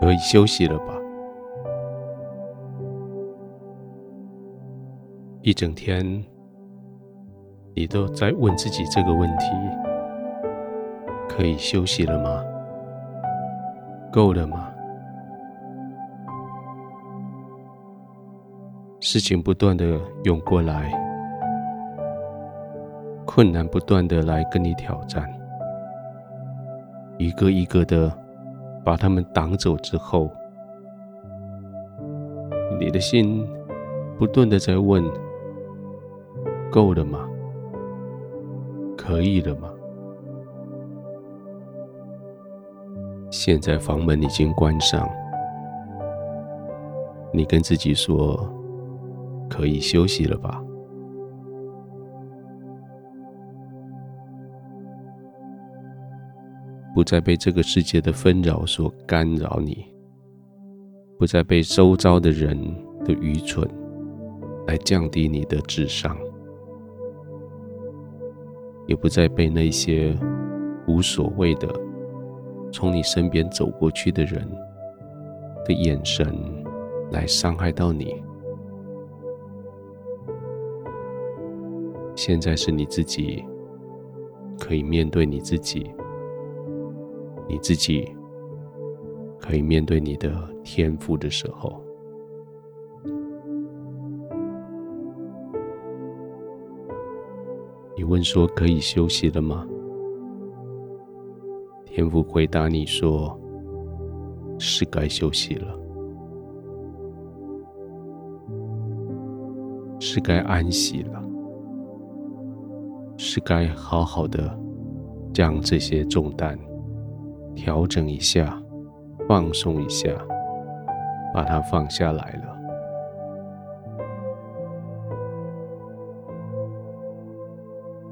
可以休息了吧？一整天，你都在问自己这个问题：可以休息了吗？够了吗？事情不断的涌过来，困难不断的来跟你挑战，一个一个的把他们挡走之后，你的心不断的在问。够了吗？可以了吗？现在房门已经关上，你跟自己说，可以休息了吧？不再被这个世界的纷扰所干扰你，不再被周遭的人的愚蠢来降低你的智商。也不再被那些无所谓的从你身边走过去的人的眼神来伤害到你。现在是你自己可以面对你自己，你自己可以面对你的天赋的时候。你问说可以休息了吗？天父回答你说：是该休息了，是该安息了，是该好好的将这些重担调整一下，放松一下，把它放下来了。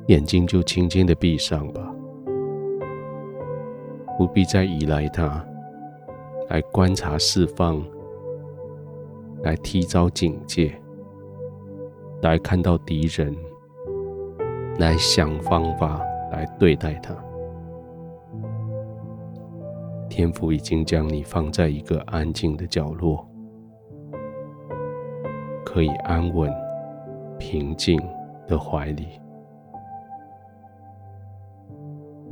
眼睛就轻轻的闭上吧，不必再依赖它，来观察四方，来提早警戒，来看到敌人，来想方法来对待他。天父已经将你放在一个安静的角落，可以安稳、平静的怀里。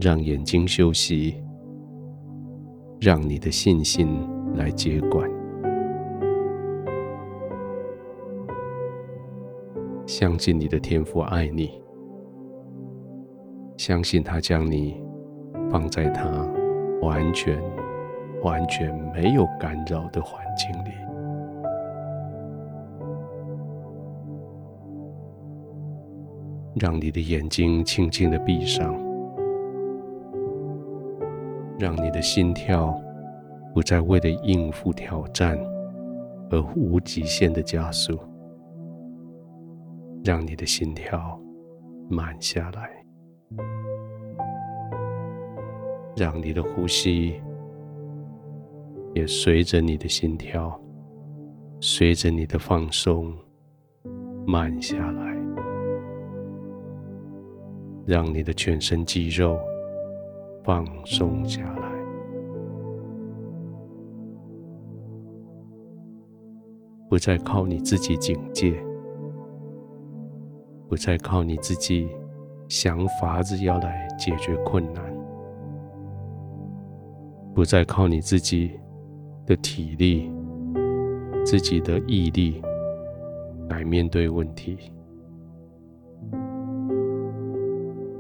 让眼睛休息，让你的信心来接管。相信你的天父爱你，相信他将你放在他完全、完全没有干扰的环境里，让你的眼睛轻轻的闭上。让你的心跳不再为了应付挑战而无极限的加速，让你的心跳慢下来，让你的呼吸也随着你的心跳，随着你的放松慢下来，让你的全身肌肉。放松下来，不再靠你自己警戒，不再靠你自己想法子要来解决困难，不再靠你自己的体力、自己的毅力来面对问题，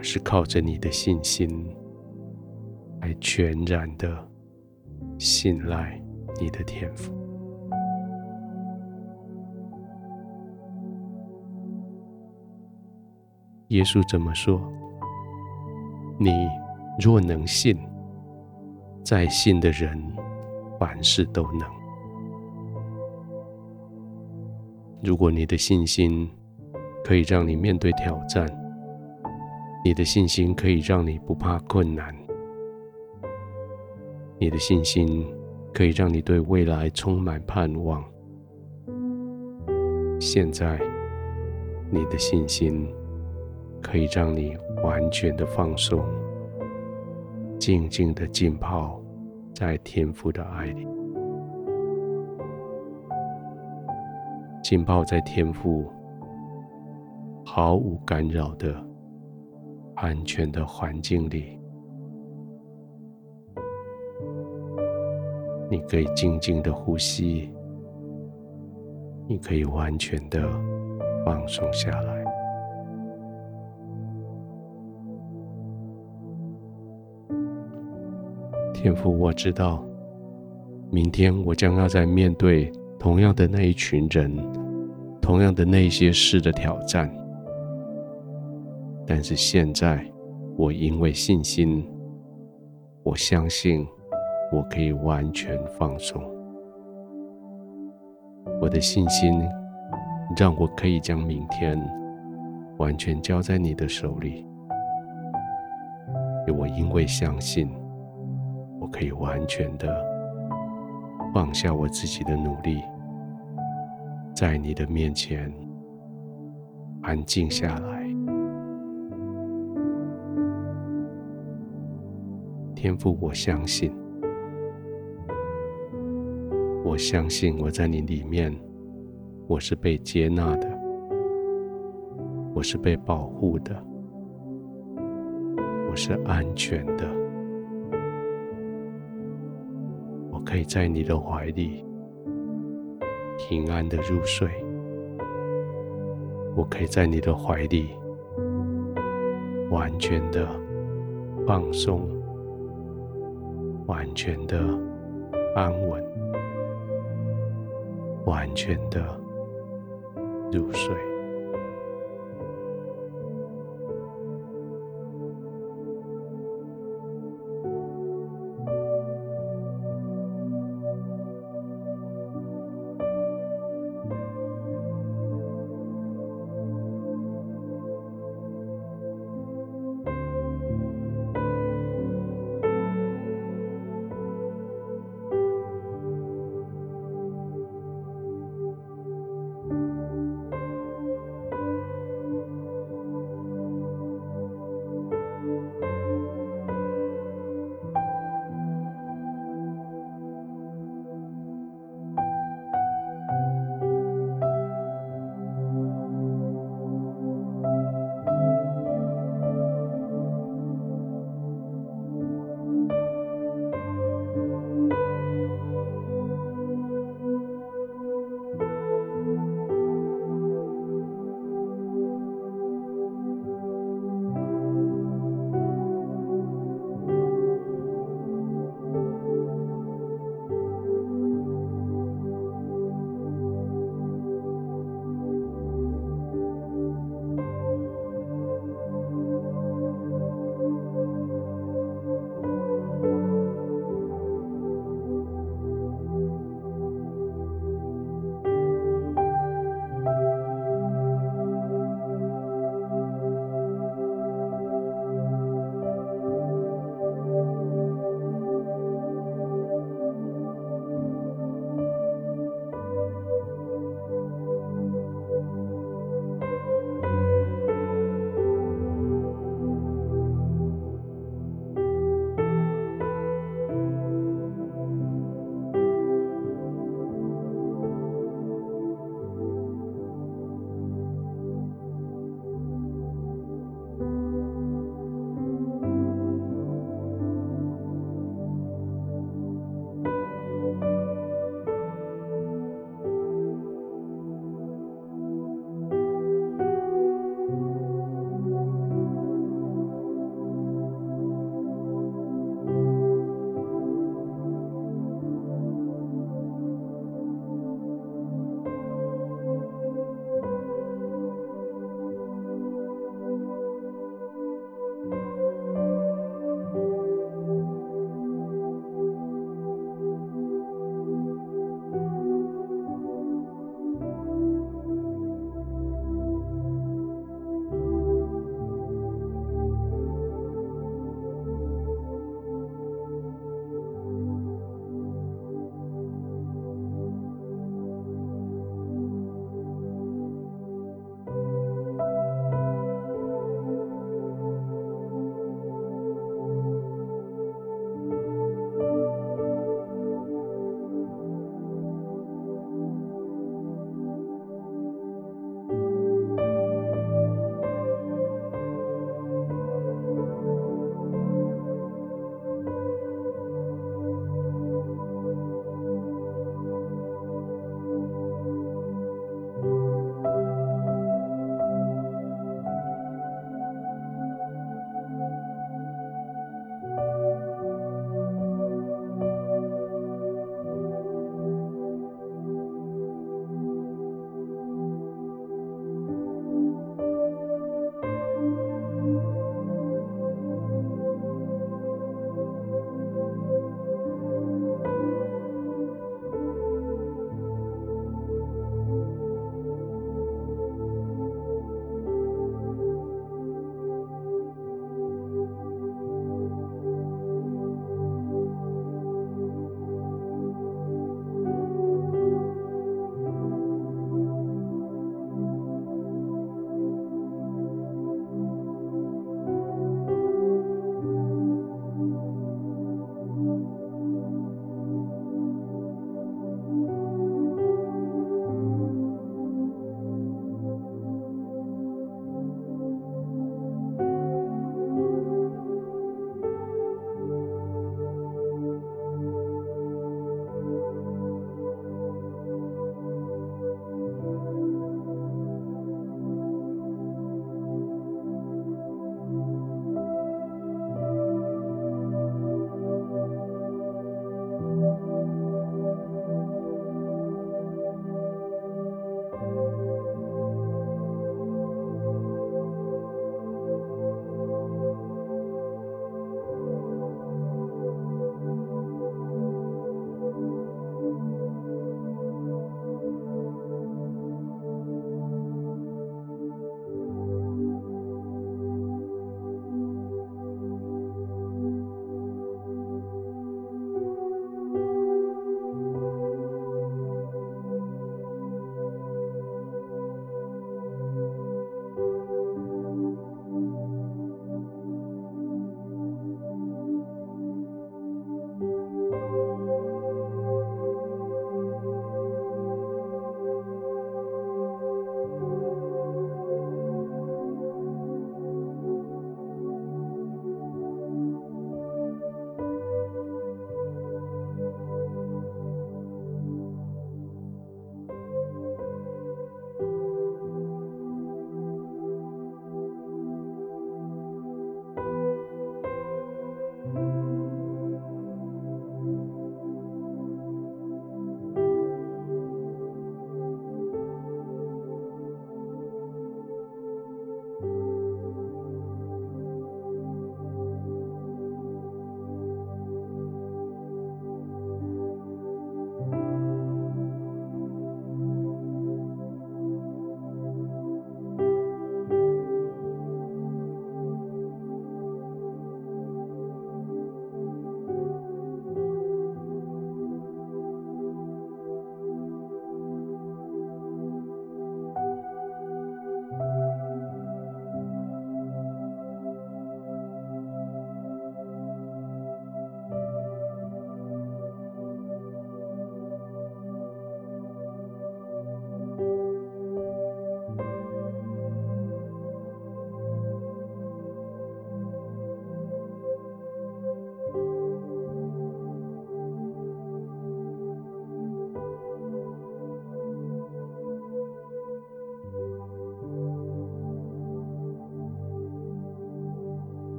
是靠着你的信心。来全然的信赖你的天赋。耶稣怎么说：“你若能信，在信的人凡事都能。如果你的信心可以让你面对挑战，你的信心可以让你不怕困难。”你的信心可以让你对未来充满盼望。现在，你的信心可以让你完全的放松，静静的浸泡在天父的爱里。浸泡在天父毫无干扰的安全的环境里。你可以静静的呼吸。你可以完全的放松下来。天父，我知道，明天我将要在面对同样的那一群人，同样的那些事的挑战。但是现在，我因为信心，我相信我可以完全放松。我的信心让我可以将明天完全交在你的手里，我因为相信。我可以完全的放下我自己的努力，在你的面前安静下来。天父，我相信，我相信我在你里面，我是被接纳的，我是被保护的，我是安全的。可以在你的怀里平安的入睡，我可以在你的怀里完全的放松，完全的安稳，完全的入睡。